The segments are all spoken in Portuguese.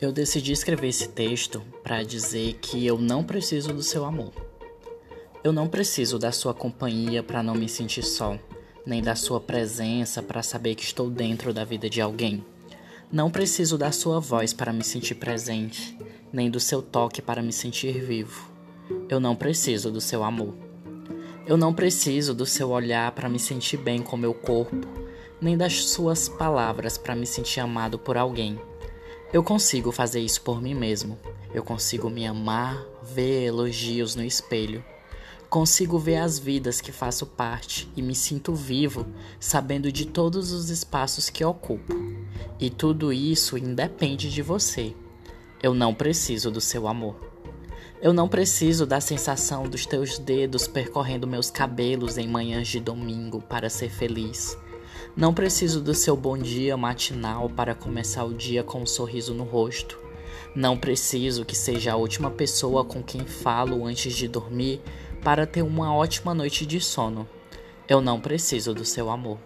Eu decidi escrever esse texto para dizer que eu não preciso do seu amor. Eu não preciso da sua companhia para não me sentir só, nem da sua presença para saber que estou dentro da vida de alguém. Não preciso da sua voz para me sentir presente, nem do seu toque para me sentir vivo. Eu não preciso do seu amor. Eu não preciso do seu olhar para me sentir bem com meu corpo, nem das suas palavras para me sentir amado por alguém. Eu consigo fazer isso por mim mesmo. Eu consigo me amar, ver elogios no espelho. Consigo ver as vidas que faço parte e me sinto vivo, sabendo de todos os espaços que ocupo. E tudo isso independe de você. Eu não preciso do seu amor. Eu não preciso da sensação dos teus dedos percorrendo meus cabelos em manhãs de domingo para ser feliz. Não preciso do seu bom dia matinal para começar o dia com um sorriso no rosto. Não preciso que seja a última pessoa com quem falo antes de dormir para ter uma ótima noite de sono. Eu não preciso do seu amor.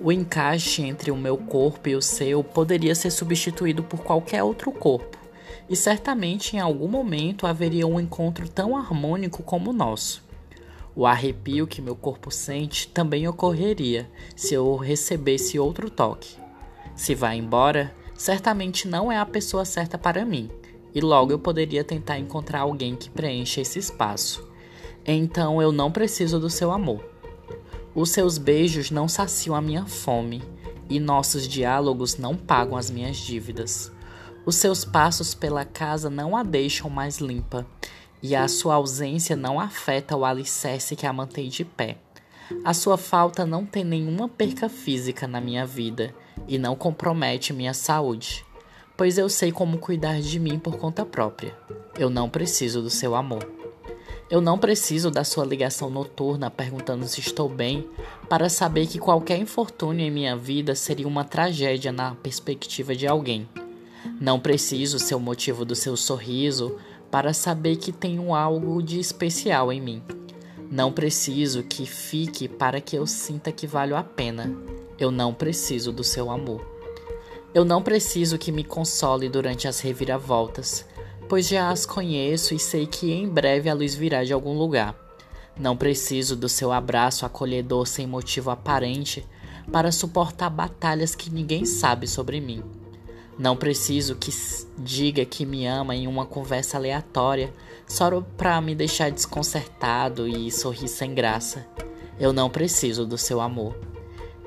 O encaixe entre o meu corpo e o seu poderia ser substituído por qualquer outro corpo, e certamente em algum momento haveria um encontro tão harmônico como o nosso. O arrepio que meu corpo sente também ocorreria se eu recebesse outro toque. Se vai embora, certamente não é a pessoa certa para mim, e logo eu poderia tentar encontrar alguém que preencha esse espaço. Então eu não preciso do seu amor. Os seus beijos não saciam a minha fome, e nossos diálogos não pagam as minhas dívidas. Os seus passos pela casa não a deixam mais limpa, e a sua ausência não afeta o alicerce que a mantém de pé. A sua falta não tem nenhuma perca física na minha vida e não compromete minha saúde, pois eu sei como cuidar de mim por conta própria. Eu não preciso do seu amor. Eu não preciso da sua ligação noturna perguntando se estou bem, para saber que qualquer infortúnio em minha vida seria uma tragédia na perspectiva de alguém. Não preciso ser o motivo do seu sorriso para saber que tenho algo de especial em mim. Não preciso que fique para que eu sinta que valho a pena. Eu não preciso do seu amor. Eu não preciso que me console durante as reviravoltas, pois já as conheço e sei que em breve a luz virá de algum lugar. Não preciso do seu abraço acolhedor sem motivo aparente para suportar batalhas que ninguém sabe sobre mim. Não preciso que diga que me ama em uma conversa aleatória só para me deixar desconcertado e sorrir sem graça. Eu não preciso do seu amor.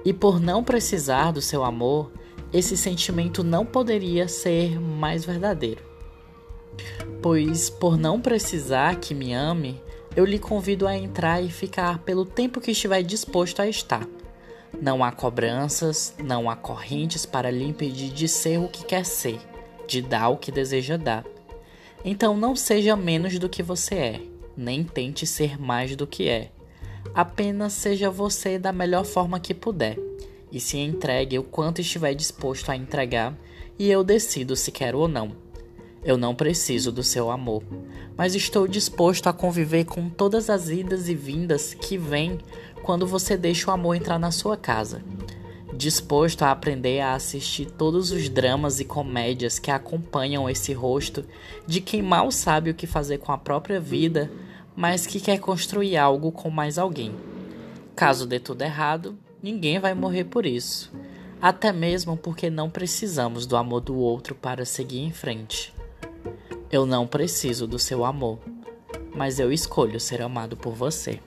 E por não precisar do seu amor, esse sentimento não poderia ser mais verdadeiro. Pois por não precisar que me ame, eu lhe convido a entrar e ficar pelo tempo que estiver disposto a estar. Não há cobranças, não há correntes para lhe impedir de ser o que quer ser, de dar o que deseja dar. Então não seja menos do que você é, nem tente ser mais do que é. Apenas seja você da melhor forma que puder e se entregue o quanto estiver disposto a entregar, e eu decido se quero ou não. Eu não preciso do seu amor, mas estou disposto a conviver com todas as idas e vindas que vêm quando você deixa o amor entrar na sua casa. Disposto a aprender a assistir todos os dramas e comédias que acompanham esse rosto de quem mal sabe o que fazer com a própria vida, mas que quer construir algo com mais alguém. Caso dê tudo errado, ninguém vai morrer por isso. Até mesmo porque não precisamos do amor do outro para seguir em frente. Eu não preciso do seu amor, mas eu escolho ser amado por você.